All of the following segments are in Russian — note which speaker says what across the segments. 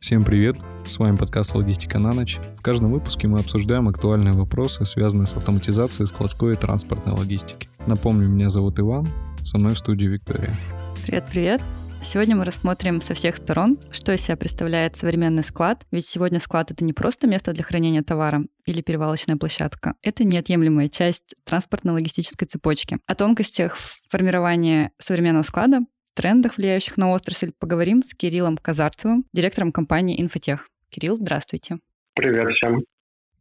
Speaker 1: Всем привет! С вами подкаст «Логистика на ночь». В каждом выпуске мы обсуждаем актуальные вопросы, связанные с автоматизацией складской и транспортной логистики. Напомню, меня зовут Иван, со мной в студии Виктория.
Speaker 2: Привет-привет! Сегодня мы рассмотрим со всех сторон, что из себя представляет современный склад. Ведь сегодня склад — это не просто место для хранения товара или перевалочная площадка. Это неотъемлемая часть транспортно-логистической цепочки. О тонкостях формирования современного склада трендах, влияющих на отрасль, поговорим с Кириллом Казарцевым, директором компании «Инфотех». Кирилл, здравствуйте.
Speaker 3: Привет всем.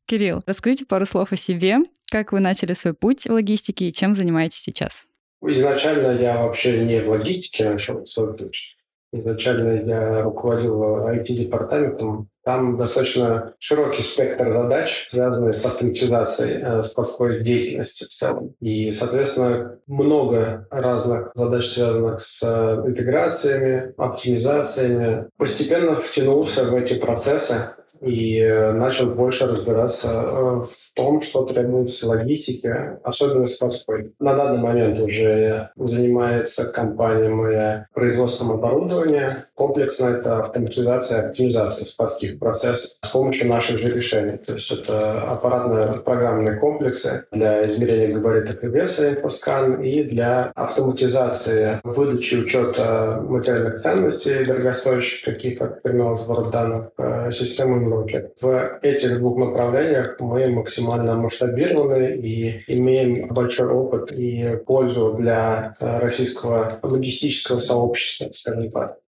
Speaker 2: Кирилл, расскажите пару слов о себе, как вы начали свой путь в логистике и чем занимаетесь сейчас?
Speaker 3: Изначально я вообще не в логистике начал путь. Изначально я руководил IT-департаментом. Там достаточно широкий спектр задач, связанных с автоматизацией э, складской деятельности в целом. И, соответственно, много разных задач, связанных с э, интеграциями, оптимизациями. Постепенно втянулся в эти процессы и э, начал больше разбираться э, в том, что требуется логистике, особенно складской. На данный момент уже занимается компания моя производством оборудования. Комплексно это автоматизация и оптимизация складских процессов с помощью наших же решений. То есть это аппаратно-программные комплексы для измерения габаритов и веса инфоскан и для автоматизации выдачи учета материальных ценностей дорогостоящих, таких как сбора данных, э, системы руки. В этих двух направлениях мы максимально масштабированы и имеем большой опыт и пользу для э, российского логистического сообщества, скажем так.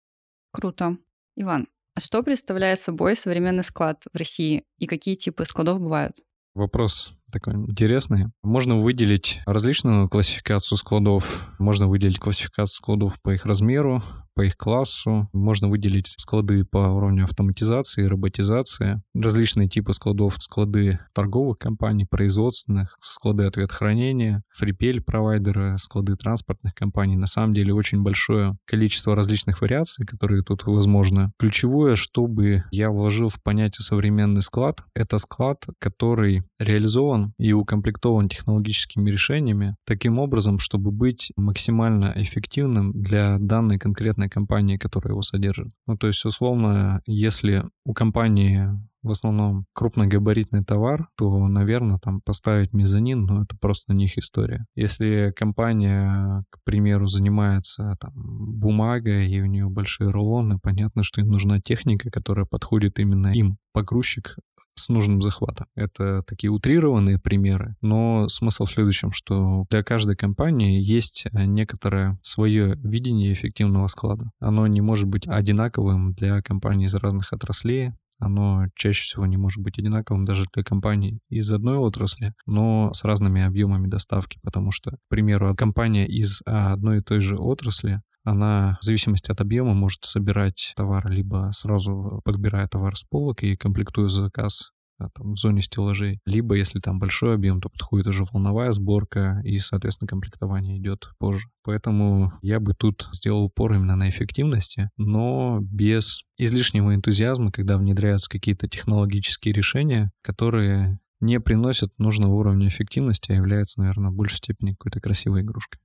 Speaker 2: Круто. Иван, а что представляет собой современный склад в России и какие типы складов бывают?
Speaker 1: Вопрос такой интересный. Можно выделить различную классификацию складов. Можно выделить классификацию складов по их размеру, по их классу. Можно выделить склады по уровню автоматизации, роботизации. Различные типы складов. Склады торговых компаний, производственных, склады ответ хранения, фрипель провайдеры, склады транспортных компаний. На самом деле очень большое количество различных вариаций, которые тут возможны. Ключевое, чтобы я вложил в понятие современный склад, это склад, который реализован и укомплектован технологическими решениями таким образом, чтобы быть максимально эффективным для данной конкретной компании, которая его содержит. Ну, то есть, условно, если у компании в основном крупногабаритный товар, то, наверное, там поставить мезонин, ну, это просто на них история. Если компания, к примеру, занимается там, бумагой, и у нее большие рулоны, понятно, что им нужна техника, которая подходит именно им. Погрузчик с нужным захватом. Это такие утрированные примеры, но смысл в следующем, что для каждой компании есть э, некоторое свое видение эффективного склада. Оно не может быть одинаковым для компаний из разных отраслей, оно чаще всего не может быть одинаковым даже для компаний из одной отрасли, но с разными объемами доставки, потому что, к примеру, компания из а, одной и той же отрасли она в зависимости от объема может собирать товар либо сразу подбирая товар с полок и комплектуя заказ там, в зоне стеллажей. Либо, если там большой объем, то подходит уже волновая сборка, и, соответственно, комплектование идет позже. Поэтому я бы тут сделал упор именно на эффективности, но без излишнего энтузиазма, когда внедряются какие-то технологические решения, которые не приносят нужного уровня эффективности, а являются, наверное, в большей степени какой-то красивой игрушкой.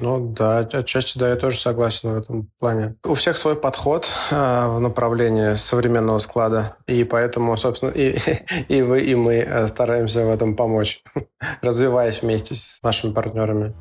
Speaker 3: Ну да, отчасти да, я тоже согласен в этом плане. У всех свой подход э, в направлении современного склада, и поэтому, собственно, и, и вы, и мы э, стараемся в этом помочь, развиваясь вместе с нашими партнерами.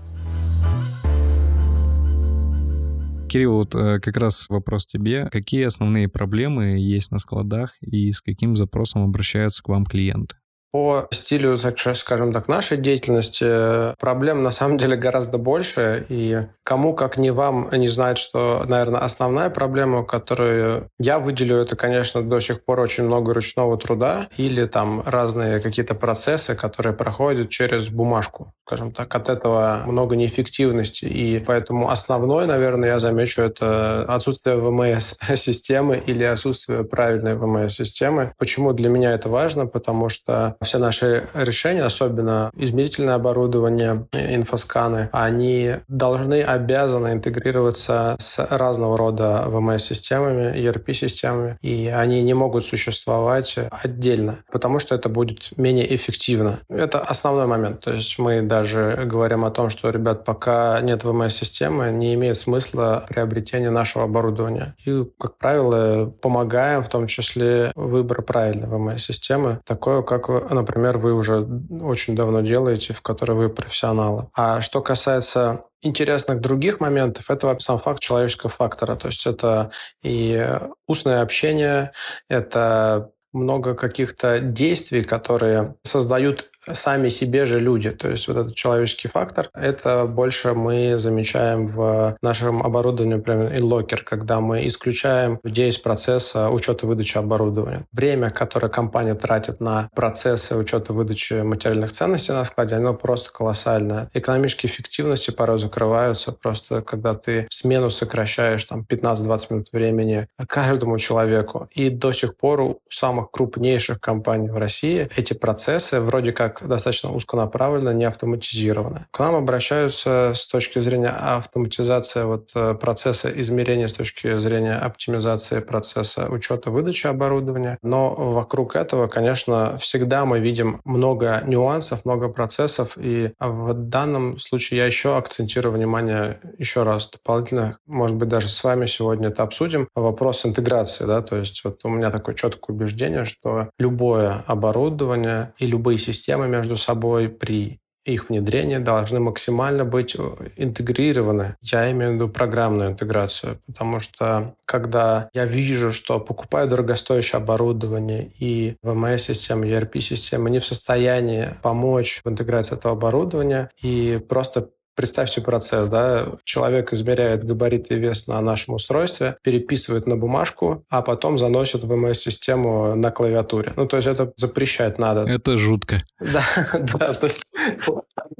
Speaker 1: Кирилл, вот э, как раз вопрос тебе. Какие основные проблемы есть на складах и с каким запросом обращаются к вам клиенты?
Speaker 3: По стилю, скажем так, нашей деятельности проблем на самом деле гораздо больше, и кому, как не вам, не знает, что, наверное, основная проблема, которую я выделю, это, конечно, до сих пор очень много ручного труда или там разные какие-то процессы, которые проходят через бумажку, скажем так. От этого много неэффективности, и поэтому основной, наверное, я замечу, это отсутствие ВМС-системы или отсутствие правильной ВМС-системы. Почему для меня это важно? Потому что все наши решения, особенно измерительное оборудование, инфосканы, они должны, обязаны интегрироваться с разного рода ВМС-системами, ERP-системами, и они не могут существовать отдельно, потому что это будет менее эффективно. Это основной момент. То есть мы даже говорим о том, что, ребят, пока нет ВМС-системы, не имеет смысла приобретения нашего оборудования. И, как правило, помогаем в том числе выбор правильной ВМС-системы, такое, как, например, вы уже очень давно делаете, в которой вы профессионалы. А что касается интересных других моментов, это сам факт человеческого фактора. То есть это и устное общение, это много каких-то действий, которые создают сами себе же люди. То есть вот этот человеческий фактор, это больше мы замечаем в нашем оборудовании, например, InLocker, когда мы исключаем людей из процесса учета выдачи оборудования. Время, которое компания тратит на процессы учета выдачи материальных ценностей на складе, оно просто колоссальное. Экономические эффективности порой закрываются просто, когда ты смену сокращаешь там 15-20 минут времени каждому человеку. И до сих пор у самых крупнейших компаний в России эти процессы вроде как достаточно узконаправленно, не автоматизировано. К нам обращаются с точки зрения автоматизации вот, э, процесса измерения, с точки зрения оптимизации процесса учета выдачи оборудования. Но вокруг этого, конечно, всегда мы видим много нюансов, много процессов. И в данном случае я еще акцентирую внимание еще раз дополнительно, может быть, даже с вами сегодня это обсудим, вопрос интеграции. Да? То есть вот у меня такое четкое убеждение, что любое оборудование и любые системы между собой при их внедрении должны максимально быть э, интегрированы. Я имею в виду программную интеграцию, потому что когда я вижу, что покупаю дорогостоящее оборудование и VMS-система, ERP-система не в состоянии помочь в интеграции этого оборудования и просто Представьте процесс, да, человек измеряет габариты и вес на нашем устройстве, переписывает на бумажку, а потом заносит в МС-систему на клавиатуре. Ну, то есть это запрещать надо.
Speaker 1: Это жутко.
Speaker 3: Да, да, то есть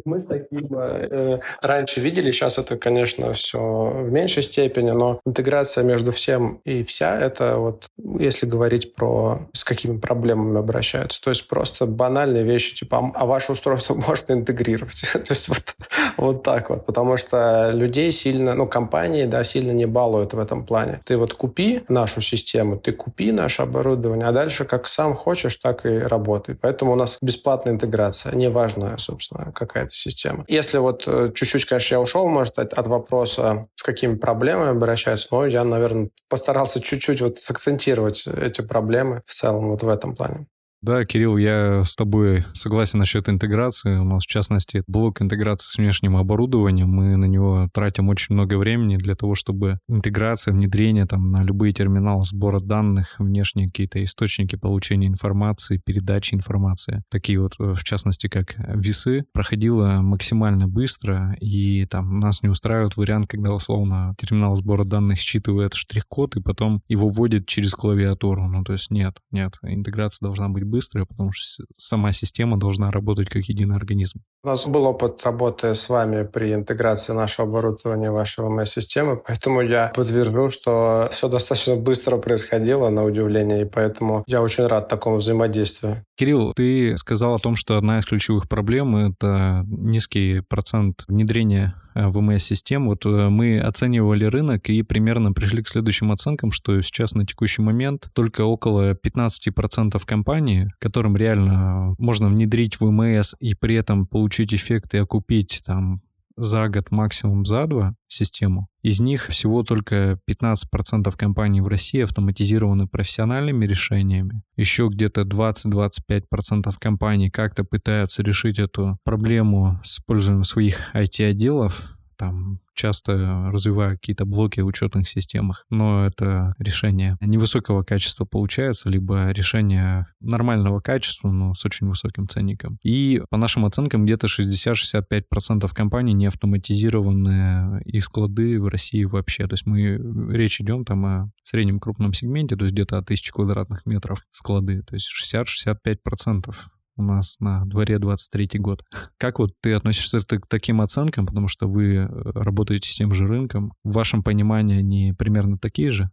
Speaker 3: мы с таким э, раньше видели, сейчас это, конечно, все в меньшей степени, но интеграция между всем и вся, это вот, если говорить про с какими проблемами обращаются, то есть просто банальные вещи, типа, а ваше устройство можно интегрировать? то есть вот, вот так вот, потому что людей сильно, ну, компании, да, сильно не балуют в этом плане. Ты вот купи нашу систему, ты купи наше оборудование, а дальше как сам хочешь, так и работай. Поэтому у нас бесплатная интеграция, неважно, собственно, какая-то система. Если вот э, чуть-чуть, конечно, я ушел, может, от, от вопроса, с какими проблемами обращаются, но я, наверное, постарался чуть-чуть вот сакцентировать эти проблемы в целом вот в этом плане.
Speaker 1: Да, Кирилл, я с тобой согласен насчет интеграции. У нас, в частности, блок интеграции с внешним оборудованием. Мы на него тратим очень много времени для того, чтобы интеграция, внедрение там, на любые терминалы сбора данных, внешние какие-то источники получения информации, передачи информации, такие вот, в частности, как весы, проходило максимально быстро. И там нас не устраивает вариант, когда, условно, терминал сбора данных считывает штрих-код и потом его вводит через клавиатуру. Ну, то есть нет, нет, интеграция должна быть быстрая, потому что сама система должна работать как единый организм.
Speaker 3: У нас был опыт работы с вами при интеграции нашего оборудования в вашей ВМС-системы, поэтому я подтвержу, что все достаточно быстро происходило, на удивление, и поэтому я очень рад такому взаимодействию.
Speaker 1: Кирилл, ты сказал о том, что одна из ключевых проблем — это низкий процент внедрения Э, ВМС-систем. Вот э, мы оценивали рынок и примерно пришли к следующим оценкам, что сейчас на текущий момент только около 15% компаний, которым реально можно внедрить ВМС и при этом получить эффект и окупить там за год, максимум за два систему. Из них всего только 15% компаний в России автоматизированы профессиональными решениями. Еще где-то 20-25% компаний как-то пытаются решить эту проблему с использованием своих IT-отделов, там часто развиваю какие-то блоки в учетных системах, но это решение невысокого качества получается, либо решение нормального качества, но с очень высоким ценником. И по нашим оценкам где-то 60-65% компаний не автоматизированы и склады в России вообще. То есть мы речь идем там о среднем крупном сегменте, то есть где-то о 1000 квадратных метров склады. То есть 60-65% у нас на дворе 23 год. Как вот ты относишься к таким оценкам, потому что вы э, работаете с тем же рынком? В вашем понимании они примерно такие же?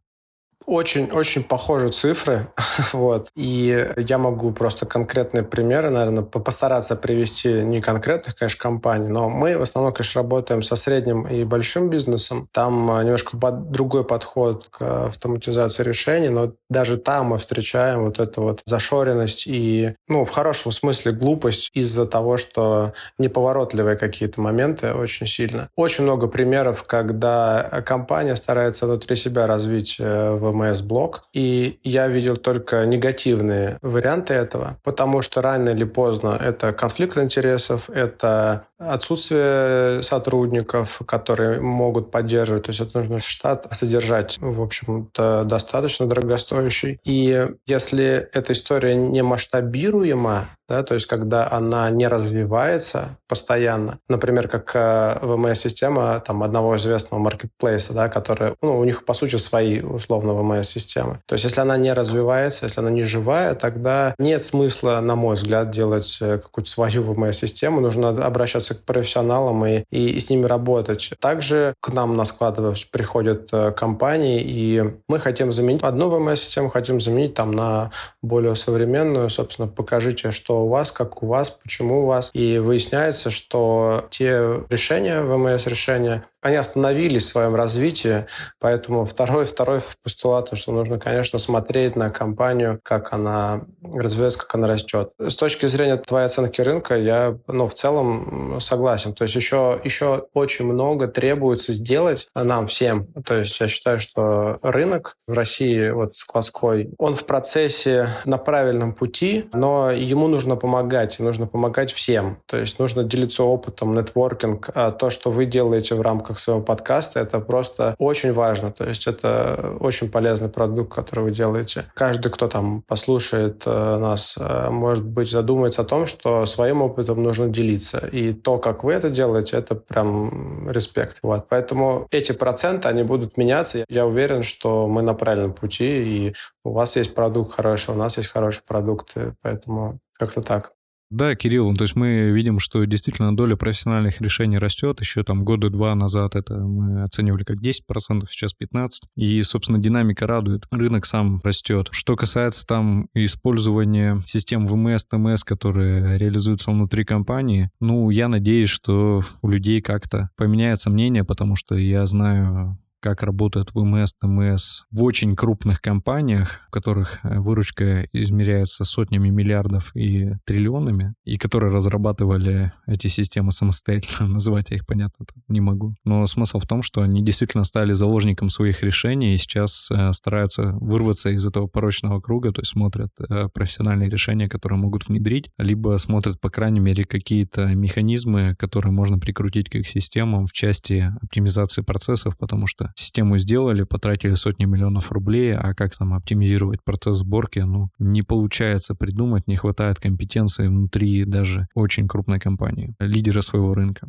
Speaker 3: Очень-очень похожи цифры, вот. И я могу просто конкретные примеры, наверное, постараться привести не конкретных, конечно, компаний, но мы в основном, конечно, работаем со средним и большим бизнесом. Там а, немножко под, другой подход к автоматизации решений, но даже там мы встречаем вот эту вот зашоренность и, ну, в хорошем смысле глупость из-за того, что неповоротливые какие-то моменты очень сильно. Очень много примеров, когда компания старается внутри себя развить э, VMS-блок, и я видел только негативные варианты этого, потому что рано или поздно это конфликт интересов, это отсутствие сотрудников, которые могут поддерживать. То есть это нужно штат содержать, в общем-то, достаточно дорогостоящий. И если эта история не масштабируема, да, то есть когда она не развивается постоянно, например, как э, VMS-система там, одного известного маркетплейса, да, который, ну, у них, по сути, свои, условно, VMS-системы. То есть если она не развивается, если она не живая, тогда нет смысла, на мой взгляд, делать э, какую-то свою VMS-систему, нужно обращаться к профессионалам и, и, и с ними работать. Также к нам на склад приходят э, компании, и мы хотим заменить одну VMS-систему, хотим заменить там на более современную, собственно, покажите, что что у вас, как у вас, почему у вас. И выясняется, что те решения, ВМС-решения, они остановились в своем развитии, поэтому второй, второй постулат, что нужно, конечно, смотреть на компанию, как она развивается, как она растет. С точки зрения твоей оценки рынка, я ну, в целом согласен. То есть еще, еще очень много требуется сделать нам всем. То есть я считаю, что рынок в России, вот складской, он в процессе на правильном пути, но ему нужно помогать, нужно помогать всем. То есть нужно делиться опытом, нетворкинг. А то, что вы делаете в рамках рамках своего подкаста. Это просто очень важно. То есть это очень полезный продукт, который вы делаете. Каждый, кто там послушает э, нас, э, может быть, задумается о том, что своим опытом нужно делиться. И то, как вы это делаете, это прям респект. Вот. Поэтому эти проценты, они будут меняться. Я уверен, что мы на правильном пути, и у вас есть продукт хороший, у нас есть хороший продукт, поэтому как-то так.
Speaker 1: Да, Кирилл, ну, то есть мы видим, что действительно доля профессиональных решений растет. Еще там года два назад это мы оценивали как 10%, сейчас 15%. И, собственно, динамика радует. Рынок сам растет. Что касается там использования систем ВМС, ТМС, которые реализуются внутри компании, ну, я надеюсь, что у людей как-то поменяется мнение, потому что я знаю как работает ВМС, ТМС в очень крупных компаниях, в которых э, выручка измеряется сотнями миллиардов и триллионами, и которые разрабатывали эти системы самостоятельно. Называть я их, понятно, не могу. Но смысл в том, что они действительно стали заложником своих решений и сейчас э, стараются вырваться из этого порочного круга, то есть смотрят э, профессиональные решения, которые могут внедрить, либо смотрят, по крайней мере, какие-то механизмы, которые можно прикрутить к их системам в части оптимизации процессов, потому что систему сделали, потратили сотни миллионов рублей, а как там оптимизировать процесс сборки, ну, не получается придумать, не хватает компетенции внутри даже очень крупной компании, лидера своего рынка.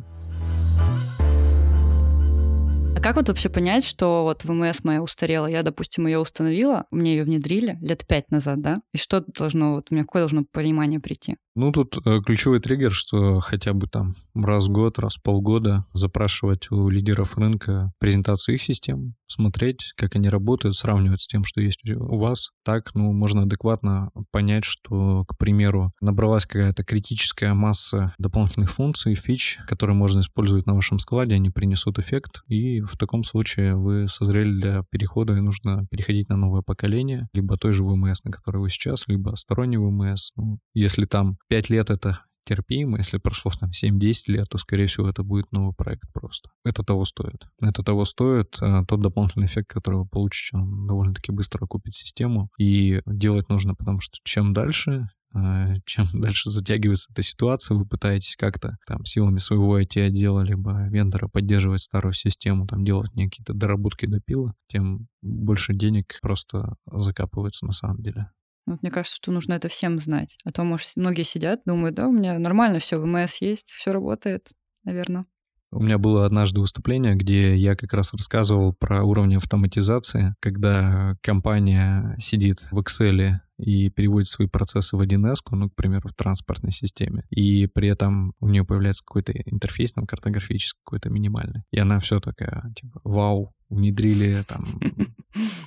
Speaker 2: А как вот вообще понять, что вот ВМС моя устарела? Я, допустим, ее установила, мне ее внедрили лет пять назад, да? И что должно, вот у меня какое должно понимание прийти?
Speaker 1: Ну, тут э, ключевой триггер, что хотя бы там раз в год, раз в полгода запрашивать у лидеров рынка презентацию их систем, смотреть, как они работают, сравнивать с тем, что есть у вас. Так, ну, можно адекватно понять, что, к примеру, набралась какая-то критическая масса дополнительных функций, фич, которые можно использовать на вашем складе, они принесут эффект, и в таком случае вы созрели для перехода, и нужно переходить на новое поколение, либо той же ВМС, на которой вы сейчас, либо сторонний ВМС. Ну, если там 5 лет это терпимо, если прошло там 7-10 лет, то, скорее всего, это будет новый проект просто. Это того стоит. Это того стоит. А тот дополнительный эффект, который вы получите, он довольно-таки быстро окупит систему. И делать нужно, потому что чем дальше, а, чем дальше затягивается эта ситуация, вы пытаетесь как-то там силами своего IT-отдела либо вендора поддерживать старую систему, там делать какие-то доработки до пила, тем больше денег просто закапывается на самом деле.
Speaker 2: Вот мне кажется, что нужно это всем знать. А то, может, многие сидят, думают, да, у меня нормально все, ВМС есть, все работает, наверное.
Speaker 1: У меня было однажды выступление, где я как раз рассказывал про уровень автоматизации, когда компания сидит в Excel и переводит свои процессы в 1С, ну, к примеру, в транспортной системе, и при этом у нее появляется какой-то интерфейс, там, картографический какой-то минимальный. И она все такая, типа, вау, внедрили там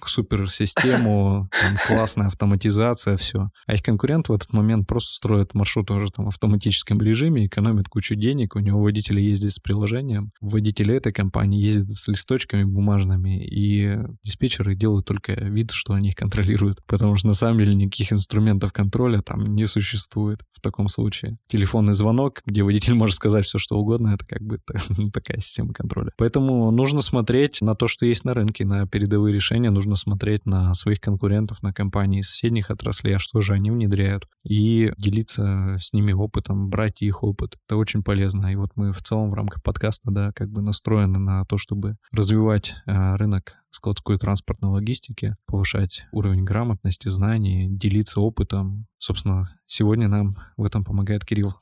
Speaker 1: суперсистему, там, классная автоматизация, все. А их конкурент в этот момент просто строит маршрут уже там в автоматическом режиме, экономит кучу денег, у него водители ездят с приложением, водители этой компании ездят с листочками бумажными, и диспетчеры делают только вид, что они их контролируют, потому что на самом деле никаких инструментов контроля там не существует в таком случае. Телефонный звонок, где водитель может сказать все, что угодно, это как бы такая система контроля. Поэтому нужно смотреть на то, что есть на рынке, на передовые решения, нужно смотреть на своих конкурентов, на компании соседних отраслей, а что же они внедряют, и делиться с ними опытом, брать их опыт. Это очень полезно. И вот мы в целом в рамках подкаста, да, как бы настроены на то, чтобы развивать э, рынок складской транспортной логистики, повышать уровень грамотности, знаний, делиться опытом. Собственно, сегодня нам в этом помогает Кирилл.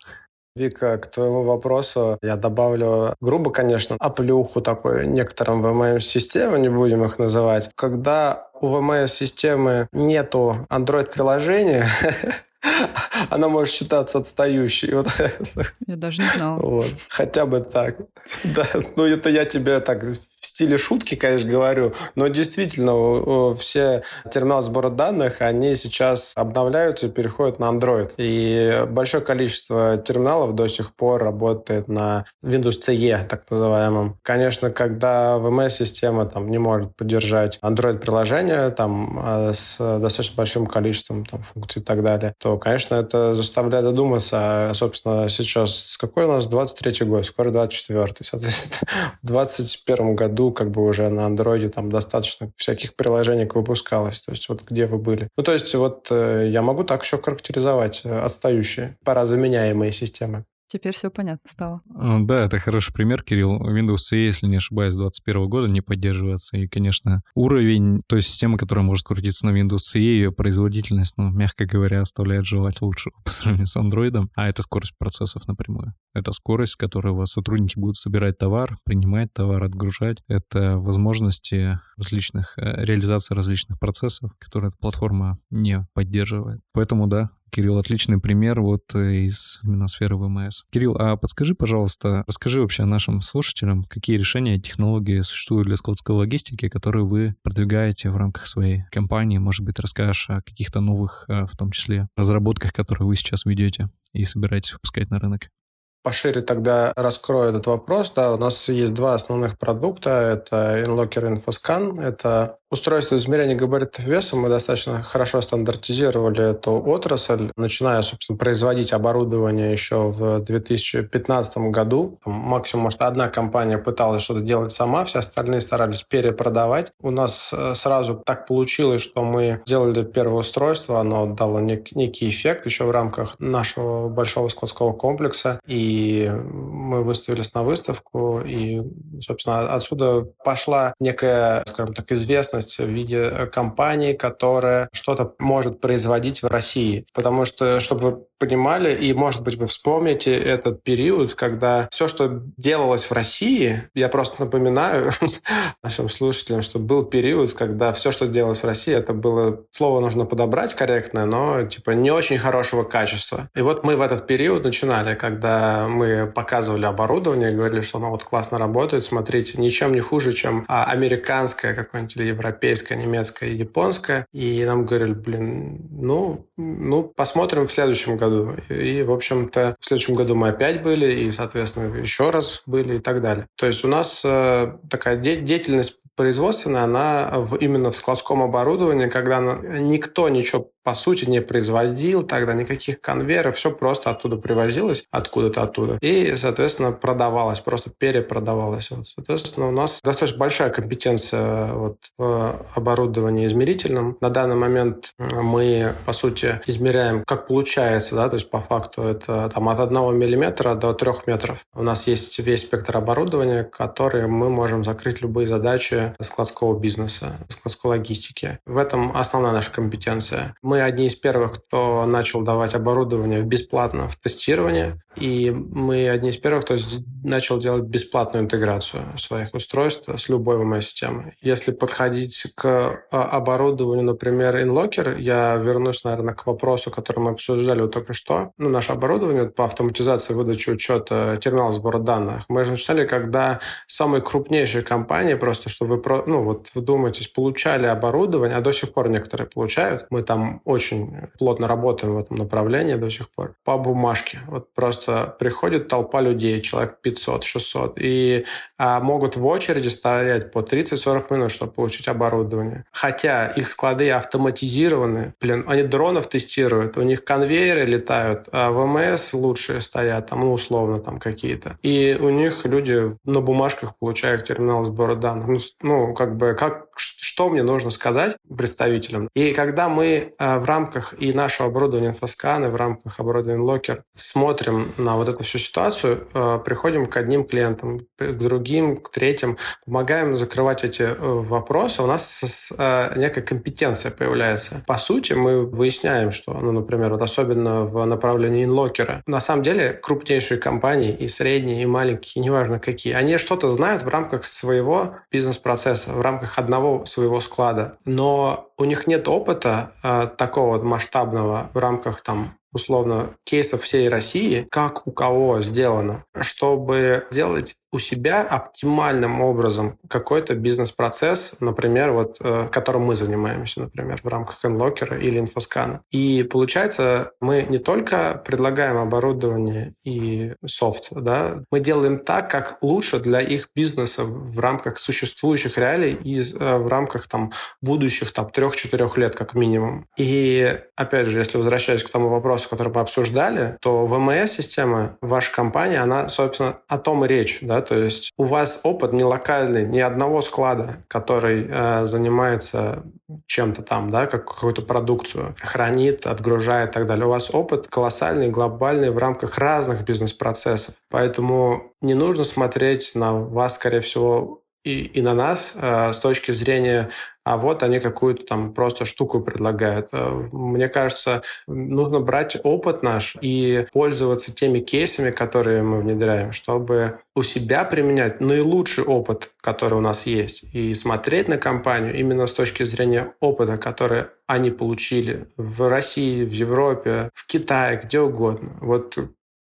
Speaker 3: Вика, к твоему вопросу я добавлю грубо, конечно, оплюху такой некоторым VMS-системам, не будем их называть. Когда у VMS-системы нету Android-приложения, она может считаться отстающей. Вот.
Speaker 2: Я даже не знала.
Speaker 3: Вот. Хотя бы так. Да. Ну, это я тебе так стиле шутки, конечно, говорю, но действительно все терминалы сбора данных, они сейчас обновляются и переходят на Android. И большое количество терминалов до сих пор работает на Windows CE, так называемом. Конечно, когда VMS-система там не может поддержать Android-приложение там а, с достаточно большим количеством там, функций и так далее, то, конечно, это заставляет задуматься, а, собственно, сейчас с какой у нас 23 год, скоро 24 Соответственно, в 2021 году как бы уже на андроиде там достаточно всяких приложений выпускалось. То есть вот где вы были. Ну, то есть вот э, я могу так еще характеризовать э, отстающие, пора заменяемые системы.
Speaker 2: Теперь все понятно стало.
Speaker 1: А, да, это хороший пример, Кирилл. Windows CE, если не ошибаюсь, с 2021 года не поддерживается. И, конечно, уровень той системы, которая может крутиться на Windows CE, ее производительность, ну, мягко говоря, оставляет желать лучше по сравнению с Android. А это скорость процессов напрямую. Это скорость, с которой у вас сотрудники будут собирать товар, принимать товар, отгружать. Это возможности различных, э, реализации различных процессов, которые эта платформа не поддерживает. Поэтому, да, Кирилл, отличный пример вот э, из именно сферы ВМС. Кирилл, а подскажи, пожалуйста, расскажи вообще нашим слушателям, какие решения технологии существуют для складской логистики, которые вы продвигаете в рамках своей компании. Может быть, расскажешь о каких-то новых, э, в том числе, разработках, которые вы сейчас ведете и собираетесь выпускать на рынок?
Speaker 3: Пошире тогда раскрою этот вопрос. Да, у нас есть два основных продукта. Это InLocker InfoScan. Это Устройство измерения габаритов веса мы достаточно хорошо стандартизировали эту отрасль, начиная, собственно, производить оборудование еще в 2015 году. максимум, может, одна компания пыталась что-то делать сама, все остальные старались перепродавать. У нас э, сразу так получилось, что мы сделали первое устройство, оно дало нек- некий эффект еще в рамках нашего большого складского комплекса, и мы выставились на выставку, и, собственно, отсюда пошла некая, скажем так, известность в виде компании, которая что-то может производить в России. Потому что, чтобы вы понимали, и, может быть, вы вспомните этот период, когда все, что делалось в России, я просто напоминаю нашим слушателям, что был период, когда все, что делалось в России, это было, слово нужно подобрать корректное, но, типа, не очень хорошего качества. И вот мы в этот период начинали, когда мы показывали оборудование, говорили, что оно вот классно работает, смотрите, ничем не хуже, чем а, американское какое-нибудь или европейское, немецкое, японское. И нам говорили, блин, ну, ну, посмотрим в следующем году. И, в общем-то, в следующем году мы опять были, и, соответственно, еще раз были и так далее. То есть у нас э, такая де- деятельность производственная, она в, именно в складском оборудовании, когда никто ничего по сути, не производил тогда никаких конвейеров, все просто оттуда привозилось, откуда-то оттуда, и, соответственно, продавалось, просто перепродавалось. Вот. Соответственно, у нас достаточно большая компетенция вот, в оборудовании измерительном. На данный момент мы, по сути, измеряем, как получается, да, то есть по факту это там, от 1 миллиметра до 3 метров. У нас есть весь спектр оборудования, который мы можем закрыть любые задачи складского бизнеса, складской логистики. В этом основная наша компетенция. Мы мы одни из первых, кто начал давать оборудование бесплатно в тестирование, и мы одни из первых, кто начал делать бесплатную интеграцию своих устройств с любой VMS-системой. Если подходить к а, оборудованию, например, InLocker, я вернусь, наверное, к вопросу, который мы обсуждали вот только что. Ну, наше оборудование по автоматизации выдачи учета терминала сбора данных. Мы же начинали, когда самые крупнейшие компании, просто чтобы вы ну, вот вдумайтесь, получали оборудование, а до сих пор некоторые получают. Мы там очень плотно работаем в этом направлении до сих пор. По бумажке. Вот просто приходит толпа людей, человек 500-600, и а, могут в очереди стоять по 30-40 минут, чтобы получить оборудование. Хотя их склады автоматизированы. Блин, они дронов тестируют, у них конвейеры летают, а ВМС лучшие стоят, там, ну, условно, там какие-то. И у них люди на бумажках получают терминал сбора данных. Ну, ну как бы, как, что мне нужно сказать представителям? И когда мы э, в рамках и нашего оборудования инфосканы, в рамках оборудования Локер смотрим на вот эту всю ситуацию, э, приходим к одним клиентам, к другим, к третьим, помогаем закрывать эти э, вопросы, у нас некая компетенция появляется. По сути, мы выясняем, что, ну, например, вот особенно в направлении инлокера, на самом деле крупнейшие компании и средние, и маленькие, и неважно какие, они что-то знают в рамках своего бизнес-процесса, в рамках одного своего склада, но у них нет опыта э, такого масштабного в рамках там условно кейсов всей России, как у кого сделано, чтобы делать у себя оптимальным образом какой-то бизнес-процесс, например, вот, э, которым мы занимаемся, например, в рамках Enlocker или Инфоскана. И получается, мы не только предлагаем оборудование и софт, да, мы делаем так, как лучше для их бизнеса в рамках существующих реалий и э, в рамках там будущих там трех-четырех лет как минимум. И опять же, если возвращаясь к тому вопросу, который мы обсуждали, то ВМС-система, ваша компания, она, собственно, о том и речь, да, то есть у вас опыт не локальный, ни одного склада, который э, занимается чем-то там, да, как какую-то продукцию, хранит, отгружает и так далее. У вас опыт колоссальный, глобальный в рамках разных бизнес-процессов. Поэтому не нужно смотреть на вас, скорее всего, и, и на нас э, с точки зрения, а вот они какую-то там просто штуку предлагают. Э, мне кажется, нужно брать опыт наш и пользоваться теми кейсами, которые мы внедряем, чтобы у себя применять наилучший опыт, который у нас есть, и смотреть на компанию именно с точки зрения опыта, который они получили в России, в Европе, в Китае, где угодно. Вот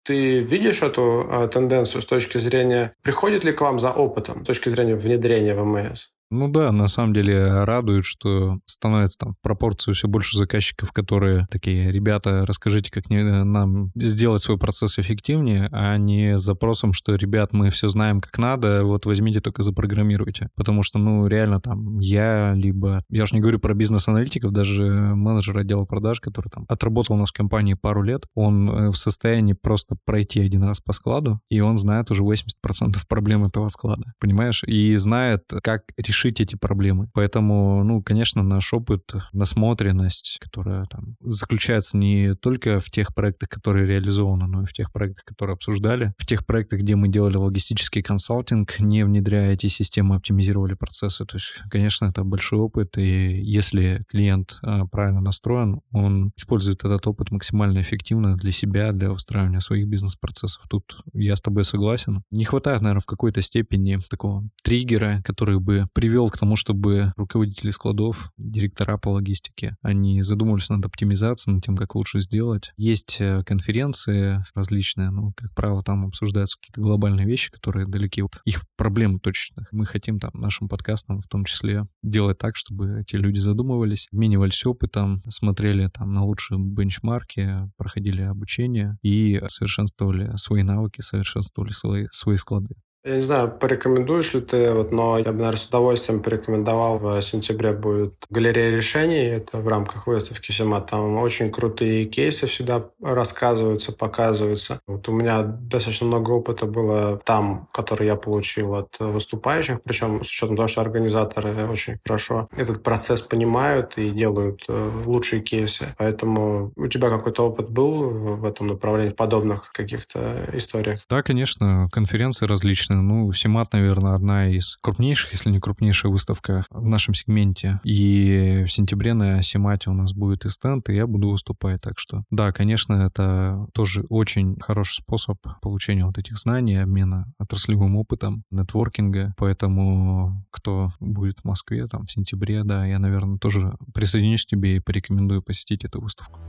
Speaker 3: ты видишь эту э, тенденцию с точки зрения, приходит ли к вам за опытом, с точки зрения внедрения ВМС?
Speaker 1: Ну да, на самом деле радует, что становится там в пропорцию все больше заказчиков, которые такие, ребята, расскажите, как не, нам сделать свой процесс эффективнее, а не с запросом, что, ребят, мы все знаем как надо, вот возьмите только запрограммируйте. Потому что, ну, реально там я, либо, я уж не говорю про бизнес-аналитиков, даже менеджер отдела продаж, который там отработал у нас в компании пару лет, он э, в состоянии просто пройти один раз по складу, и он знает уже 80% проблем этого склада, понимаешь? И знает, как решить решить эти проблемы. Поэтому, ну, конечно, наш опыт, насмотренность, которая там заключается не только в тех проектах, которые реализованы, но и в тех проектах, которые обсуждали, в тех проектах, где мы делали логистический консалтинг, не внедряя эти системы, оптимизировали процессы. То есть, конечно, это большой опыт, и если клиент а, правильно настроен, он использует этот опыт максимально эффективно для себя, для устраивания своих бизнес-процессов. Тут я с тобой согласен. Не хватает, наверное, в какой-то степени такого триггера, который бы при привел к тому, чтобы руководители складов, директора по логистике, они задумывались над оптимизацией, над тем, как лучше сделать. Есть э, конференции различные, ну, как правило, там обсуждаются какие-то глобальные вещи, которые далеки от их проблем точных. Мы хотим там нашим подкастом в том числе делать так, чтобы эти люди задумывались, обменивались опытом, смотрели там на лучшие бенчмарки, проходили обучение и совершенствовали свои навыки, совершенствовали свои, свои склады.
Speaker 3: Я не знаю, порекомендуешь ли ты, вот, но я бы, наверное, с удовольствием порекомендовал. В сентябре будет галерея решений. Это в рамках выставки СИМА. Там очень крутые кейсы всегда рассказываются, показываются. Вот у меня достаточно много опыта было там, который я получил от выступающих, причем с учетом того, что организаторы очень хорошо этот процесс понимают и делают э, лучшие кейсы. Поэтому у тебя какой-то опыт был в этом направлении, в подобных каких-то историях?
Speaker 1: Да, конечно, конференции различные ну, Симат, наверное, одна из крупнейших, если не крупнейшая выставка в нашем сегменте. И в сентябре на Симате у нас будет и стенд, и я буду выступать. Так что, да, конечно, это тоже очень хороший способ получения вот этих знаний, обмена отраслевым опытом, нетворкинга. Поэтому, кто будет в Москве там в сентябре, да, я, наверное, тоже присоединюсь к тебе и порекомендую посетить эту выставку.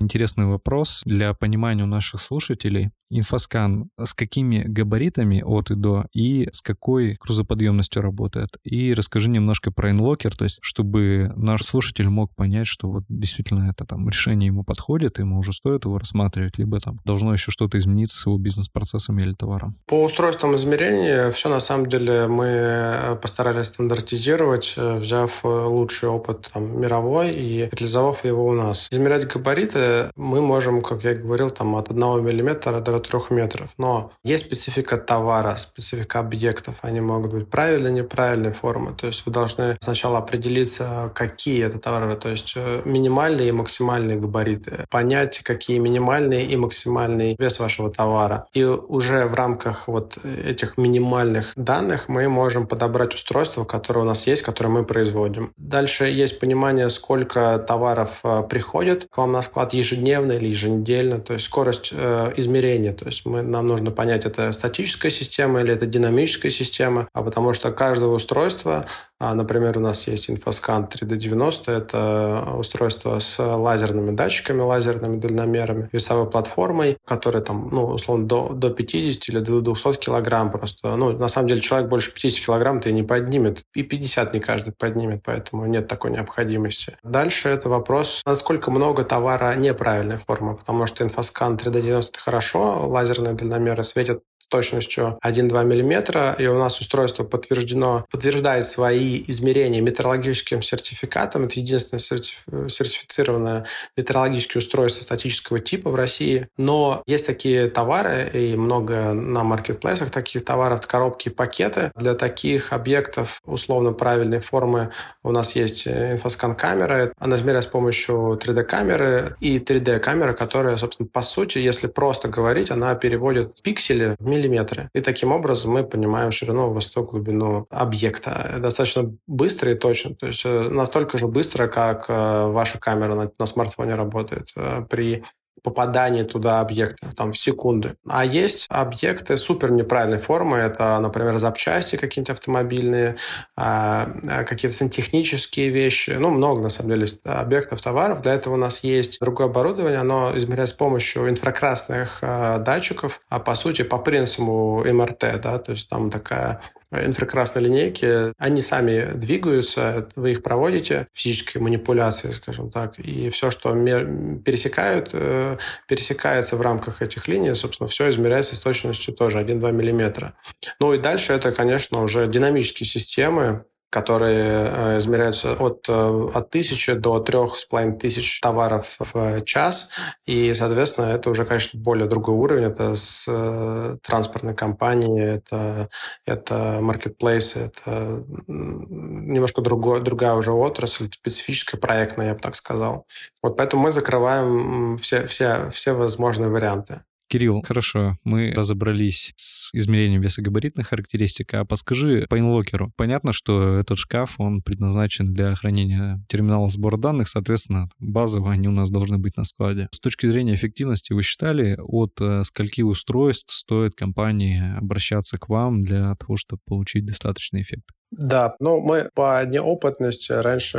Speaker 1: Интересный вопрос для понимания у наших слушателей. Инфоскан с какими габаритами от и до и с какой грузоподъемностью работает? И расскажи немножко про инлокер, то есть чтобы наш слушатель мог понять, что вот действительно это там решение ему подходит, ему уже стоит его рассматривать, либо там должно еще что-то измениться с его бизнес-процессом или товаром.
Speaker 3: По устройствам измерения все на самом деле мы постарались стандартизировать, взяв лучший опыт там, мировой и реализовав его у нас. Измерять габариты мы можем, как я говорил, там от 1 мм до 3 метров. Но есть специфика товара, специфика объектов. Они могут быть правильной, неправильной формы. То есть вы должны сначала определиться, какие это товары, то есть э, минимальные и максимальные габариты. Понять, какие минимальные и максимальный вес вашего товара. И уже в рамках вот этих минимальных данных мы можем подобрать устройство, которое у нас есть, которое мы производим. Дальше есть понимание, сколько товаров э, приходит к вам на склад ежедневно или еженедельно, то есть скорость э, измерения. То есть мы, нам нужно понять, это статическая система или это динамическая система, а потому что каждое устройство а, Например, у нас есть InfoScan 3D90. Это устройство с лазерными датчиками, лазерными дальномерами, весовой платформой, которая там, ну, условно, до, до 50 или до 200 килограмм просто. Ну, на самом деле, человек больше 50 килограмм ты не поднимет. И 50 не каждый поднимет, поэтому нет такой необходимости. Дальше это вопрос, насколько много товара неправильной формы, потому что InfoScan 3D90 хорошо, лазерные дальномеры светят точностью 1-2 мм, и у нас устройство подтверждено, подтверждает свои измерения метеорологическим сертификатом. Это единственное сертифицированное метеорологическое устройство статического типа в России. Но есть такие товары, и много на маркетплейсах таких товаров, коробки, пакеты. Для таких объектов условно правильной формы у нас есть инфоскан-камера. Она измеряет с помощью 3D-камеры и 3D-камера, которая, собственно, по сути, если просто говорить, она переводит пиксели в миллиметры. И таким образом мы понимаем ширину, высоту, глубину объекта. Достаточно быстро и точно. То есть э, настолько же быстро, как э, ваша камера на, на смартфоне работает. Э, при попадание туда объекта там, в секунды. А есть объекты супер неправильной формы. Это, например, запчасти какие-нибудь автомобильные, а, а, какие-то сантехнические вещи. Ну, много, на самом деле, объектов, товаров. Для этого у нас есть другое оборудование. Оно измеряется с помощью инфракрасных а, датчиков, а по сути по принципу МРТ. Да? То есть там такая инфракрасной линейки, они сами двигаются, вы их проводите, физические манипуляции, скажем так, и все, что пересекают, э, пересекается в рамках этих линий, собственно, все измеряется с точностью тоже 1-2 мм. Ну и дальше это, конечно, уже динамические системы, которые э, измеряются от, э, от тысячи до трех с половиной тысяч товаров в час. И, соответственно, это уже, конечно, более другой уровень. Это с э, транспортной компании, это, это маркетплейсы, это немножко другой, другая уже отрасль, специфическая проектная, я бы так сказал. Вот поэтому мы закрываем все, все, все возможные варианты.
Speaker 1: Кирилл, хорошо, мы разобрались с измерением весогабаритных характеристик, а подскажи по инлокеру. Понятно, что этот шкаф, он предназначен для хранения терминала сбора данных, соответственно, базово они у нас должны быть на складе. С точки зрения эффективности вы считали, от э, скольки устройств стоит компании обращаться к вам для того, чтобы получить достаточный эффект?
Speaker 3: Да, ну мы по неопытности раньше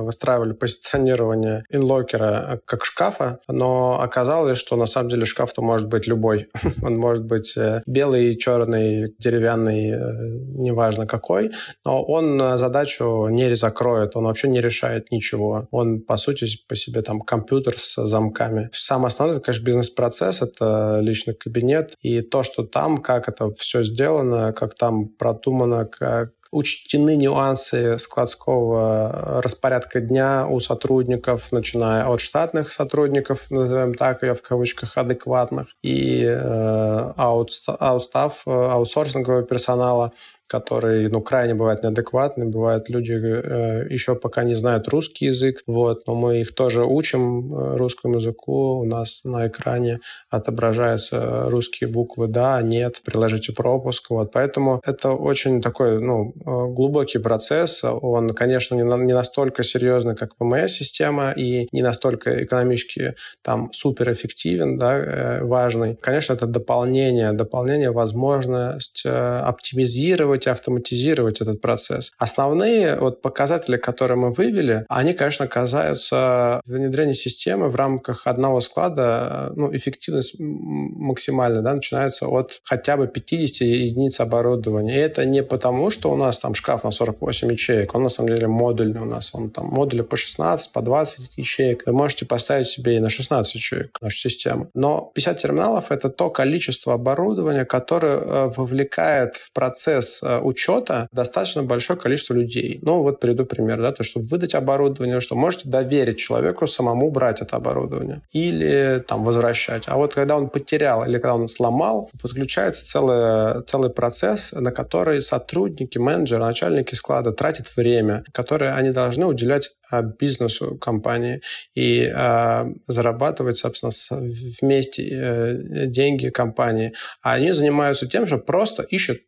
Speaker 3: выстраивали позиционирование инлокера как шкафа, но оказалось, что на самом деле шкаф-то может быть любой. Он может быть э, белый, черный, деревянный, э, неважно какой, но он задачу не закроет, он вообще не решает ничего. Он, по сути, по себе там компьютер с замками. Самое основное, это, конечно, бизнес-процесс, это личный кабинет, и то, что там, как это все сделано, как там продумано, как учтены нюансы складского распорядка дня у сотрудников, начиная от штатных сотрудников, назовем так, я в кавычках, адекватных, и э, аутстав, э, аутсорсингового персонала, который, ну, крайне бывает неадекватный, бывают люди э, еще пока не знают русский язык, вот, но мы их тоже учим э, русскому языку, у нас на экране отображаются русские буквы «да», «нет», «приложите пропуск», вот, поэтому это очень такой, ну, э, глубокий процесс, он, конечно, не, на, не настолько серьезный, как ВМС-система, и не настолько экономически там суперэффективен, да, э, важный. Конечно, это дополнение, дополнение, возможность э, оптимизировать оптимизировать и автоматизировать этот процесс. Основные вот показатели, которые мы вывели, они, конечно, касаются внедрения системы в рамках одного склада. Ну, эффективность максимальная, да, начинается от хотя бы 50 единиц оборудования. И это не потому, что у нас там шкаф на 48 ячеек, он на самом деле модульный у нас, он там модули по 16, по 20 ячеек. Вы можете поставить себе и на 16 ячеек нашу систему. Но 50 терминалов — это то количество оборудования, которое э, вовлекает в процесс э, учета достаточно большое количество людей. Ну, вот приведу пример, да, то, чтобы выдать оборудование, что можете доверить человеку самому брать это оборудование или там возвращать. А вот когда он потерял или когда он сломал, подключается целый, целый процесс, на который сотрудники, менеджеры, начальники склада тратят время, которое они должны уделять а, бизнесу компании и э, зарабатывать, собственно, вместе э, деньги компании. А они занимаются тем, что просто ищут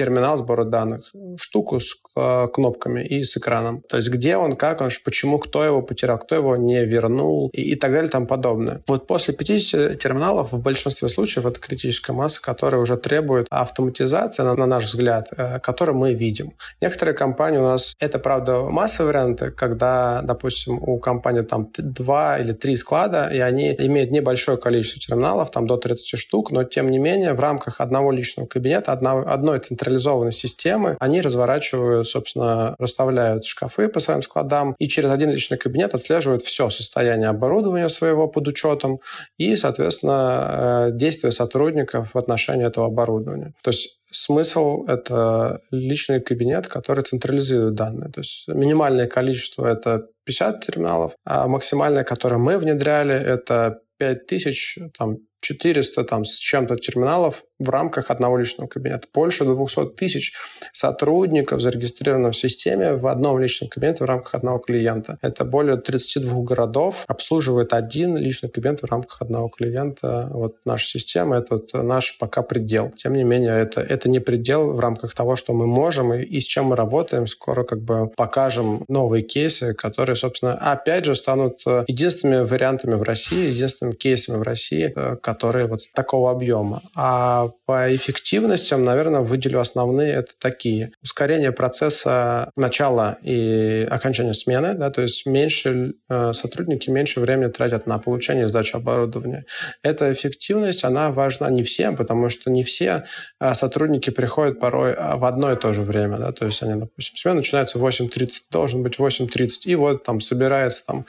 Speaker 3: терминал сбора данных, штуку с э, кнопками и с экраном. То есть где он, как он, почему, кто его потерял, кто его не вернул и, и так далее и тому подобное. Вот после 50 терминалов в большинстве случаев это критическая масса, которая уже требует автоматизации, на, на наш взгляд, э, которую мы видим. Некоторые компании у нас, это, правда, массовые варианты, когда, допустим, у компании там два или три склада, и они имеют небольшое количество терминалов, там до 30 штук, но тем не менее в рамках одного личного кабинета, одной, одной центральной централизованной системы, они разворачивают, собственно, расставляют шкафы по своим складам и через один личный кабинет отслеживают все состояние оборудования своего под учетом и, соответственно, э, действия сотрудников в отношении этого оборудования. То есть Смысл — это личный кабинет, который централизует данные. То есть минимальное количество — это 50 терминалов, а максимальное, которое мы внедряли, это 5000, там, 400 там, с чем-то терминалов в рамках одного личного кабинета. Больше 200 тысяч сотрудников зарегистрировано в системе в одном личном кабинете в рамках одного клиента. Это более 32 городов обслуживает один личный кабинет в рамках одного клиента. Вот наша система — это вот наш пока предел. Тем не менее, это, это не предел в рамках того, что мы можем и, и с чем мы работаем. Скоро как бы покажем новые кейсы, которые, собственно, опять же станут э, единственными вариантами в России, единственными кейсами в России, э, которые вот такого объема. А по эффективностям, наверное, выделю основные. Это такие. Ускорение процесса начала и окончания смены, да, то есть меньше э, сотрудники меньше времени тратят на получение и оборудования. Эта эффективность, она важна не всем, потому что не все э, сотрудники приходят порой а, в одно и то же время. Да, то есть они, допустим, смена начинается в 8.30, должен быть 8.30, и вот там собирается там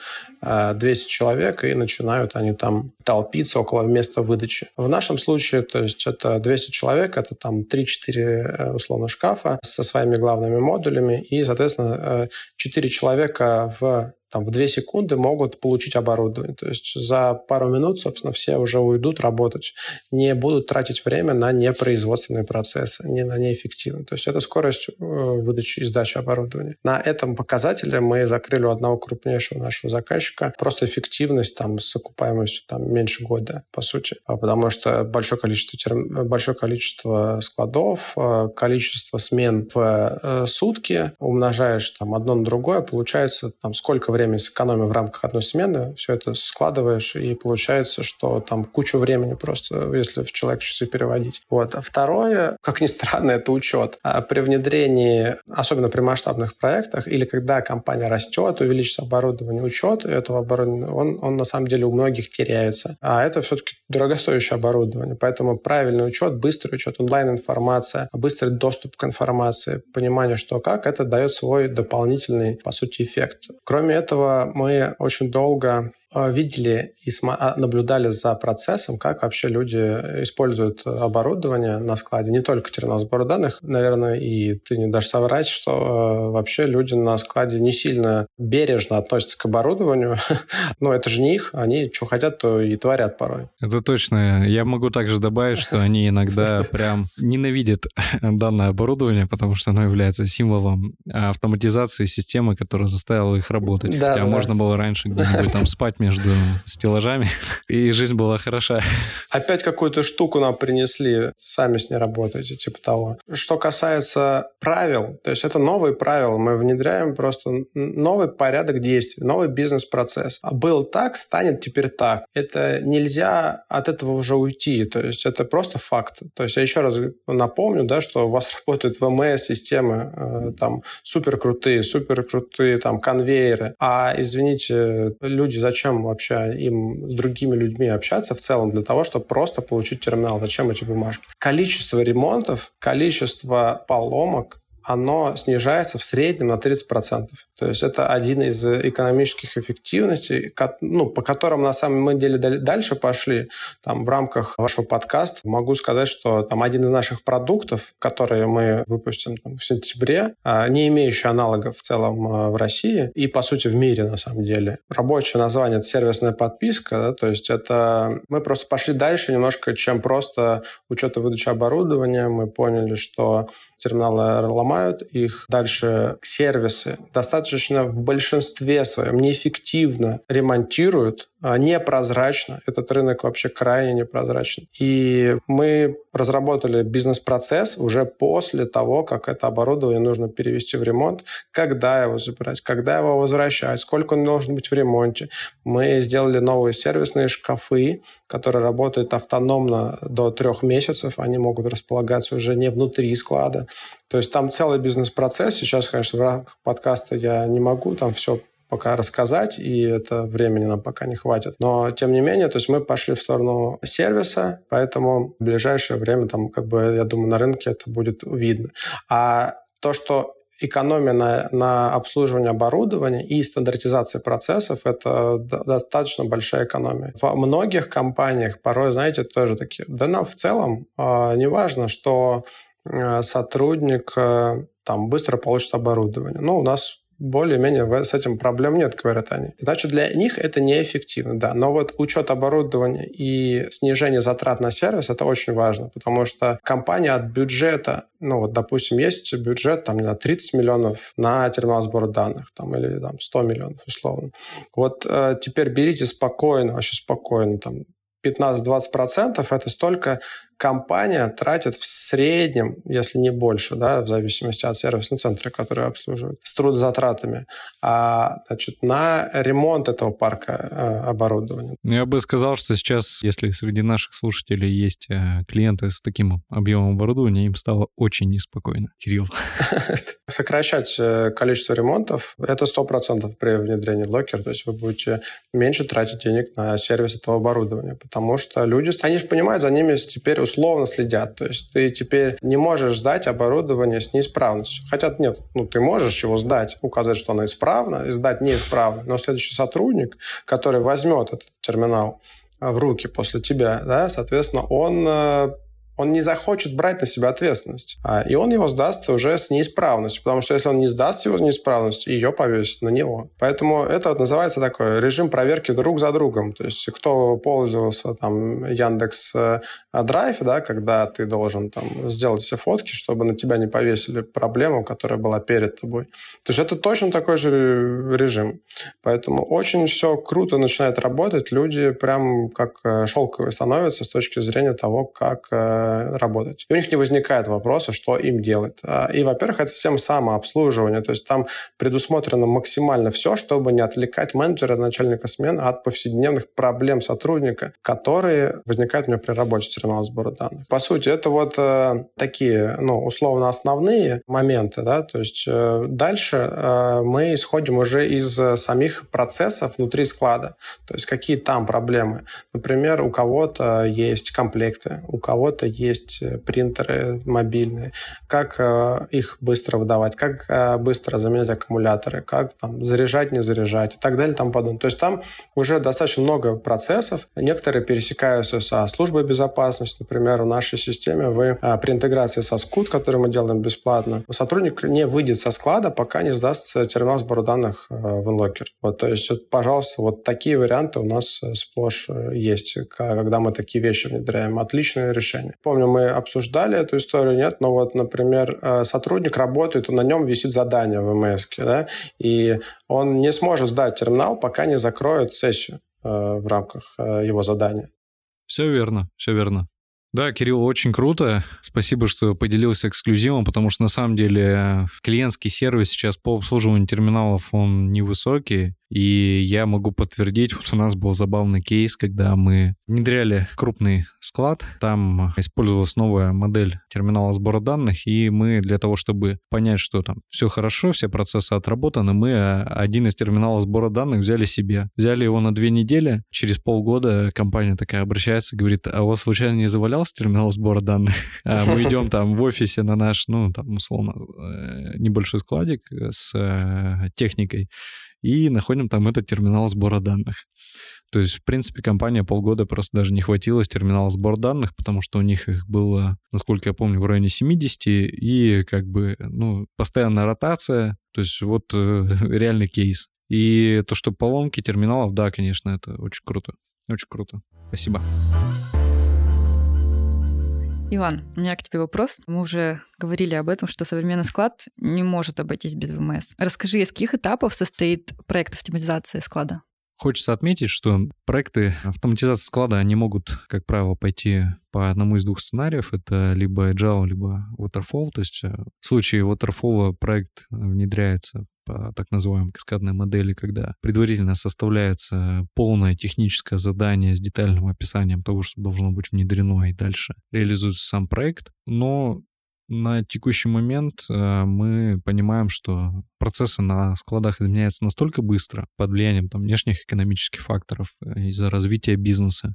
Speaker 3: 200 э, человек, и начинают они там толпиться около места выдачи. В нашем случае, то есть это 200 человек, это там 3-4 э, условно шкафа со своими главными модулями, и, соответственно, 4 человека в там, в 2 секунды могут получить оборудование. То есть за пару минут, собственно, все уже уйдут работать, не будут тратить время на непроизводственные процессы, не на неэффективные. То есть это скорость э, выдачи и сдачи оборудования. На этом показателе мы закрыли одного крупнейшего нашего заказчика просто эффективность там, с окупаемостью там, меньше года, по сути. А потому что большое количество, терм... большое количество складов, э, количество смен в э, сутки умножаешь там, одно на другое, получается там, сколько времени время сэкономив в рамках одной смены, все это складываешь, и получается, что там кучу времени просто, если в человек часы переводить. Вот. А второе, как ни странно, это учет. А при внедрении, особенно при масштабных проектах, или когда компания растет, увеличится оборудование, учет этого оборудования, он, он на самом деле у многих теряется. А это все-таки дорогостоящее оборудование. Поэтому правильный учет, быстрый учет, онлайн-информация, быстрый доступ к информации, понимание, что как, это дает свой дополнительный, по сути, эффект. Кроме этого, этого мы очень долго видели и а, наблюдали за процессом, как вообще люди используют оборудование на складе. Не только терминал сбора данных, наверное, и ты не дашь соврать, что а, вообще люди на складе не сильно бережно относятся к оборудованию. Но это же не их, они что хотят, то и творят порой.
Speaker 1: Это точно. Я могу также добавить, что они иногда прям ненавидят данное оборудование, потому что оно является символом автоматизации системы, которая заставила их работать. Да, Хотя да. можно было раньше где-нибудь там спать между стеллажами, и жизнь была хороша.
Speaker 3: Опять какую-то штуку нам принесли, сами с ней работаете, типа того. Что касается правил, то есть это новые правила, мы внедряем просто новый порядок действий, новый бизнес-процесс. А был так, станет теперь так. Это нельзя от этого уже уйти, то есть это просто факт. То есть я еще раз напомню, да, что у вас работают ВМС-системы, э, там, супер крутые, супер крутые там конвейеры. А, извините, люди, зачем вообще им с другими людьми общаться в целом для того, чтобы просто получить терминал? Зачем эти бумажки? Количество ремонтов, количество поломок оно снижается в среднем на 30%. То есть это один из экономических эффективностей, ну, по которым на самом деле дальше пошли. Там, в рамках вашего подкаста могу сказать, что там один из наших продуктов, которые мы выпустим там, в сентябре, а, не имеющий аналогов в целом а, в России и, по сути, в мире на самом деле. Рабочее название – это сервисная подписка. Да? То есть это мы просто пошли дальше немножко, чем просто учет и выдача оборудования. Мы поняли, что терминалы ломают, их дальше сервисы достаточно в большинстве своем неэффективно ремонтируют, а, непрозрачно. Этот рынок вообще крайне непрозрачен. И мы разработали бизнес-процесс уже после того, как это оборудование нужно перевести в ремонт, когда его забирать, когда его возвращать, сколько он должен быть в ремонте. Мы сделали новые сервисные шкафы, которые работают автономно до трех месяцев. Они могут располагаться уже не внутри склада. То есть там целый бизнес-процесс. Сейчас, конечно, в рамках подкаста я не могу там все пока рассказать, и это времени нам пока не хватит. Но, тем не менее, то есть мы пошли в сторону сервиса, поэтому в ближайшее время, там, как бы, я думаю, на рынке это будет видно. А то, что экономия на, на обслуживание оборудования и стандартизация процессов – это достаточно большая экономия. В многих компаниях порой, знаете, тоже такие, да нам в целом э, не важно, что сотрудник э, там быстро получит оборудование. Ну, у нас более-менее с этим проблем нет, говорят они. Иначе для них это неэффективно, да. Но вот учет оборудования и снижение затрат на сервис – это очень важно, потому что компания от бюджета, ну вот, допустим, есть бюджет, там, не знаю, 30 миллионов на терминал сбора данных, там, или там 100 миллионов, условно. Вот э, теперь берите спокойно, вообще спокойно, там, 15-20% это столько компания тратит в среднем, если не больше, да, в зависимости от сервисного центра, который обслуживает, с трудозатратами, а, значит, на ремонт этого парка э, оборудования.
Speaker 1: Ну, я бы сказал, что сейчас, если среди наших слушателей есть э, клиенты с таким объемом оборудования, им стало очень неспокойно. Кирилл.
Speaker 3: Сокращать э, количество ремонтов – это 100% при внедрении локер, то есть вы будете меньше тратить денег на сервис этого оборудования, потому что люди, они же понимают, за ними теперь условно следят. То есть ты теперь не можешь сдать оборудование с неисправностью. Хотя нет, ну ты можешь его сдать, указать, что оно исправно, и сдать неисправно. Но следующий сотрудник, который возьмет этот терминал в руки после тебя, да, соответственно, он э, он не захочет брать на себя ответственность. А, и он его сдаст уже с неисправностью, потому что если он не сдаст его с неисправностью, ее повесит на него. Поэтому это вот называется такой режим проверки друг за другом. То есть кто пользовался там Яндекс э, Драйв, да, когда ты должен там сделать все фотки, чтобы на тебя не повесили проблему, которая была перед тобой. То есть это точно такой же режим. Поэтому очень все круто начинает работать. Люди прям как э, шелковые становятся с точки зрения того, как э, работать. И у них не возникает вопроса, что им делать. А, и, во-первых, это система самообслуживания, то есть там предусмотрено максимально все, чтобы не отвлекать менеджера, начальника смены от повседневных проблем сотрудника, которые возникают у него при работе терминала сбора данных. По сути, это вот э, такие, ну, условно, основные моменты, да, то есть э, дальше э, мы исходим уже из самих процессов внутри склада, то есть какие там проблемы. Например, у кого-то есть комплекты, у кого-то есть э, принтеры мобильные, как э, их быстро выдавать, как э, быстро заменять аккумуляторы, как там заряжать, не заряжать и так далее, там подобное. То есть там уже достаточно много процессов. Некоторые пересекаются со службой безопасности. Например, в нашей системе вы при интеграции со Scoot, который мы делаем бесплатно, сотрудник не выйдет со склада, пока не сдаст терминал сбора данных в Unlocker. Вот, то есть, вот, пожалуйста, вот такие варианты у нас сплошь есть, когда мы такие вещи внедряем. Отличное решение. Помню, мы обсуждали эту историю, нет, но вот, например, э, сотрудник работает, на нем висит задание в МС, да, и он не сможет сдать терминал, пока не закроет сессию. в рамках его задания.
Speaker 1: Все верно, все верно. Да, Кирилл, очень круто. Спасибо, что поделился эксклюзивом, потому что на самом деле клиентский сервис сейчас по обслуживанию терминалов, он невысокий. И я могу подтвердить, вот у нас был забавный кейс, когда мы внедряли крупный склад, там использовалась новая модель терминала сбора данных, и мы для того, чтобы понять, что там все хорошо, все процессы отработаны, мы э, один из терминалов сбора данных взяли себе. Взяли его на две недели, через полгода компания такая обращается, говорит, а у вас случайно не завалялся терминал сбора данных? А мы идем там в офисе на наш, ну, там, условно, э, небольшой складик с э, техникой, и находим там этот терминал сбора данных. То есть, в принципе, компания полгода просто даже не хватило с терминала сбора данных, потому что у них их было, насколько я помню, в районе 70, и как бы, ну, постоянная ротация, то есть вот э, реальный кейс. И то, что поломки терминалов, да, конечно, это очень круто. Очень круто. Спасибо.
Speaker 2: Иван, у меня к тебе вопрос. Мы уже говорили об этом, что современный склад не может обойтись без ВМС. Расскажи, из каких этапов состоит проект автоматизации склада?
Speaker 1: Хочется отметить, что проекты автоматизации склада, они могут, как правило, пойти по одному из двух сценариев. Это либо agile, либо waterfall. То есть э, в случае waterfall проект внедряется по так называемой каскадной модели, когда предварительно составляется полное техническое задание с детальным описанием того, что должно быть внедрено, и дальше реализуется сам проект. Но на текущий момент э, мы понимаем, что процессы на складах изменяются настолько быстро под влиянием там, внешних экономических факторов э, из-за развития бизнеса.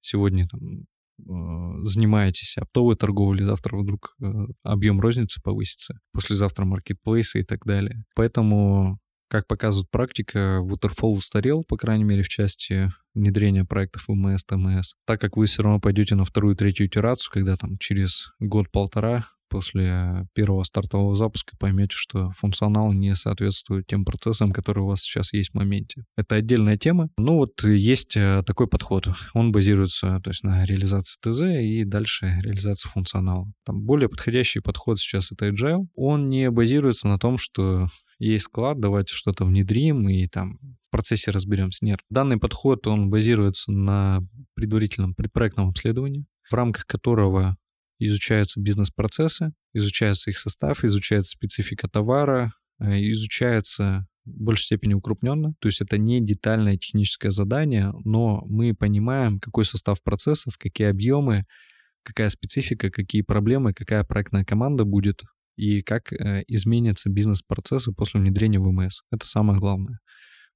Speaker 1: Сегодня там, занимаетесь оптовой торговлей, завтра вдруг объем розницы повысится, послезавтра маркетплейсы и так далее. Поэтому как показывает практика, Waterfall устарел, по крайней мере, в части внедрения проектов ВМС, ТМС. Так как вы все равно пойдете на вторую, третью итерацию, когда там через год-полтора после первого стартового запуска поймете, что функционал не соответствует тем процессам, которые у вас сейчас есть в моменте. Это отдельная тема. Ну вот есть э, такой подход. Он базируется то есть, на реализации ТЗ и дальше реализация функционала. Там более подходящий подход сейчас это Agile. Он не базируется на том, что есть склад, давайте что-то внедрим и там в процессе разберемся. Нет. Данный подход, он базируется на предварительном предпроектном обследовании, в рамках которого изучаются бизнес-процессы, изучается их состав, изучается специфика товара, э, изучается в большей степени укрупненно. То есть это не детальное техническое задание, но мы понимаем, какой состав процессов, какие объемы, какая специфика, какие проблемы, какая проектная команда будет и как э, изменятся бизнес-процессы после внедрения ВМС. Это самое главное.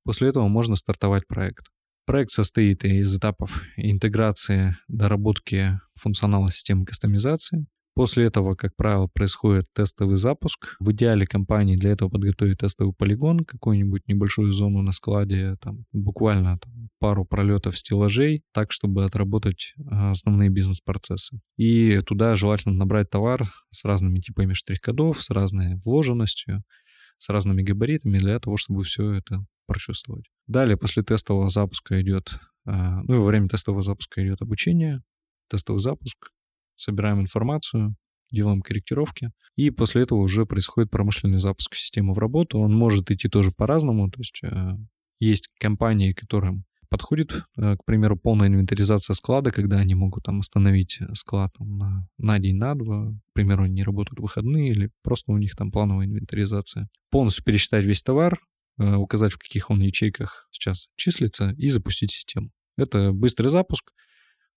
Speaker 1: После этого можно стартовать проект. Проект состоит из этапов интеграции, доработки функционала системы кастомизации. После этого, как правило, происходит тестовый запуск. В идеале компании для этого подготовить тестовый полигон, какую-нибудь небольшую зону на складе, там, буквально там, пару пролетов стеллажей, так, чтобы отработать а, основные бизнес-процессы. И туда желательно набрать товар с разными типами штрих-кодов, с разной вложенностью, с разными габаритами для того, чтобы все это прочувствовать. Далее, после тестового запуска идет, а, ну и во время тестового запуска идет обучение, тестовый запуск, собираем информацию, делаем корректировки, и после этого уже происходит промышленный запуск системы в работу. Он может идти тоже по-разному, то есть а, есть компании, которым подходит, а, к примеру, полная инвентаризация склада, когда они могут там остановить склад там, на, на день, на два, к примеру, они не работают в выходные или просто у них там плановая инвентаризация. Полностью пересчитать весь товар, Э, указать, в каких он ячейках сейчас числится, и запустить систему. Это быстрый запуск,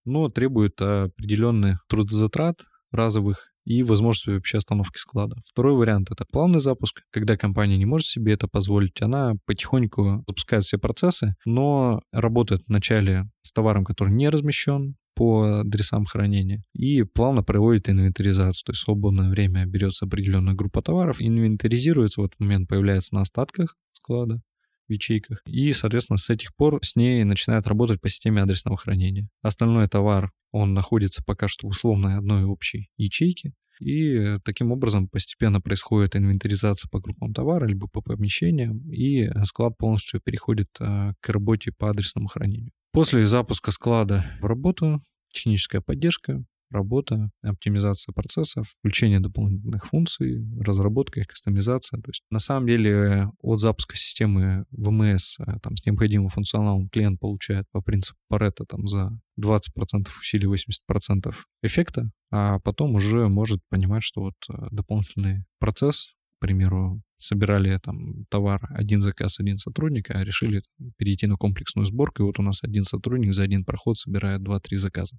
Speaker 1: но требует определенных трудозатрат разовых и возможности вообще остановки склада. Второй вариант — это плавный запуск, когда компания не может себе это позволить, она потихоньку запускает все процессы, но работает вначале с товаром, который не размещен, по адресам хранения и плавно проводит инвентаризацию. То есть в свободное время берется определенная группа товаров, инвентаризируется, в этот момент появляется на остатках склада, в ячейках. И, соответственно, с этих пор с ней начинает работать по системе адресного хранения. Остальной товар, он находится пока что в условной одной общей ячейке. И таким образом постепенно происходит инвентаризация по группам товара, либо по помещениям, и склад полностью переходит а, к работе по адресному хранению. После запуска склада в работу техническая поддержка, работа, оптимизация процессов, включение дополнительных функций, разработка их, кастомизация. То есть на самом деле от запуска системы ВМС э, там, с необходимым функционалом клиент получает по принципу Паретта там, за 20% усилий 80% эффекта, а потом уже может понимать, что вот э, дополнительный процесс, к примеру, собирали там товар один заказ, один сотрудник, а решили перейти на комплексную сборку, и вот у нас один сотрудник за один проход собирает 2-3 заказа.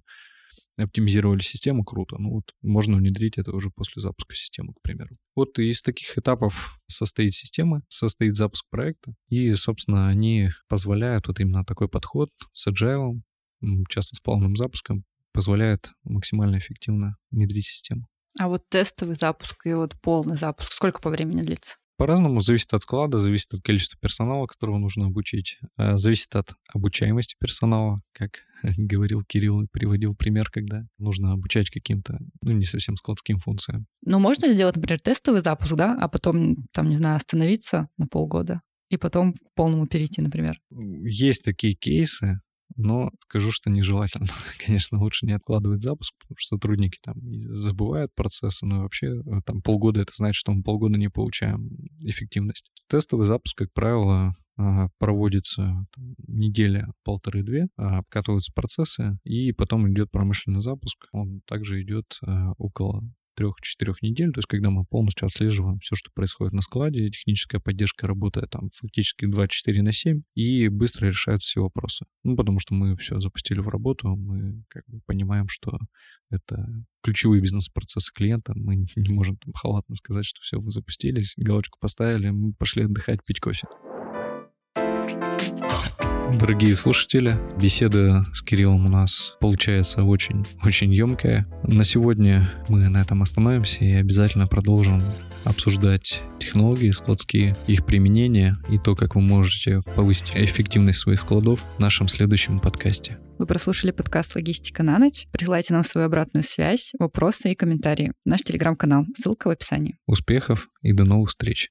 Speaker 1: Оптимизировали систему, круто. Ну вот можно внедрить это уже после запуска системы, к примеру. Вот из таких этапов состоит система, состоит запуск проекта, и, собственно, они позволяют вот именно такой подход с agile, часто с полным запуском, позволяет максимально эффективно внедрить систему.
Speaker 2: А вот тестовый запуск и вот полный запуск, сколько по времени длится?
Speaker 1: По-разному, зависит от склада, зависит от количества персонала, которого нужно обучить, э, зависит от обучаемости персонала, как говорил Кирилл и приводил пример, когда нужно обучать каким-то, ну, не совсем складским функциям.
Speaker 2: Ну, можно сделать, например, тестовый запуск, да, а потом, там, не знаю, остановиться на полгода и потом к полному перейти, например.
Speaker 1: Есть такие кейсы, но скажу, что нежелательно. Конечно, лучше не откладывать запуск, потому что сотрудники там забывают процессы, но вообще э, там полгода это значит, что мы полгода не получаем эффективность. Тестовый запуск, как правило, проводится неделя, полторы-две, а, обкатываются процессы, и потом идет промышленный запуск. Он также идет а, около трех-четырех недель, то есть когда мы полностью отслеживаем все, что происходит на складе, техническая поддержка работает там фактически 24 на 7 и быстро решают все вопросы. Ну, потому что мы все запустили в работу, мы как бы понимаем, что это ключевые бизнес-процессы клиента, мы не можем там халатно сказать, что все, вы запустились, галочку поставили, мы пошли отдыхать, пить кофе. Дорогие слушатели, беседа с Кириллом у нас получается очень-очень емкая. На сегодня мы на этом остановимся и обязательно продолжим обсуждать технологии складские, их применение и то, как вы можете повысить эффективность своих складов в нашем следующем подкасте.
Speaker 2: Вы прослушали подкаст «Логистика на ночь». Присылайте нам свою обратную связь, вопросы и комментарии. Наш телеграм-канал. Ссылка в описании.
Speaker 1: Успехов и до новых встреч.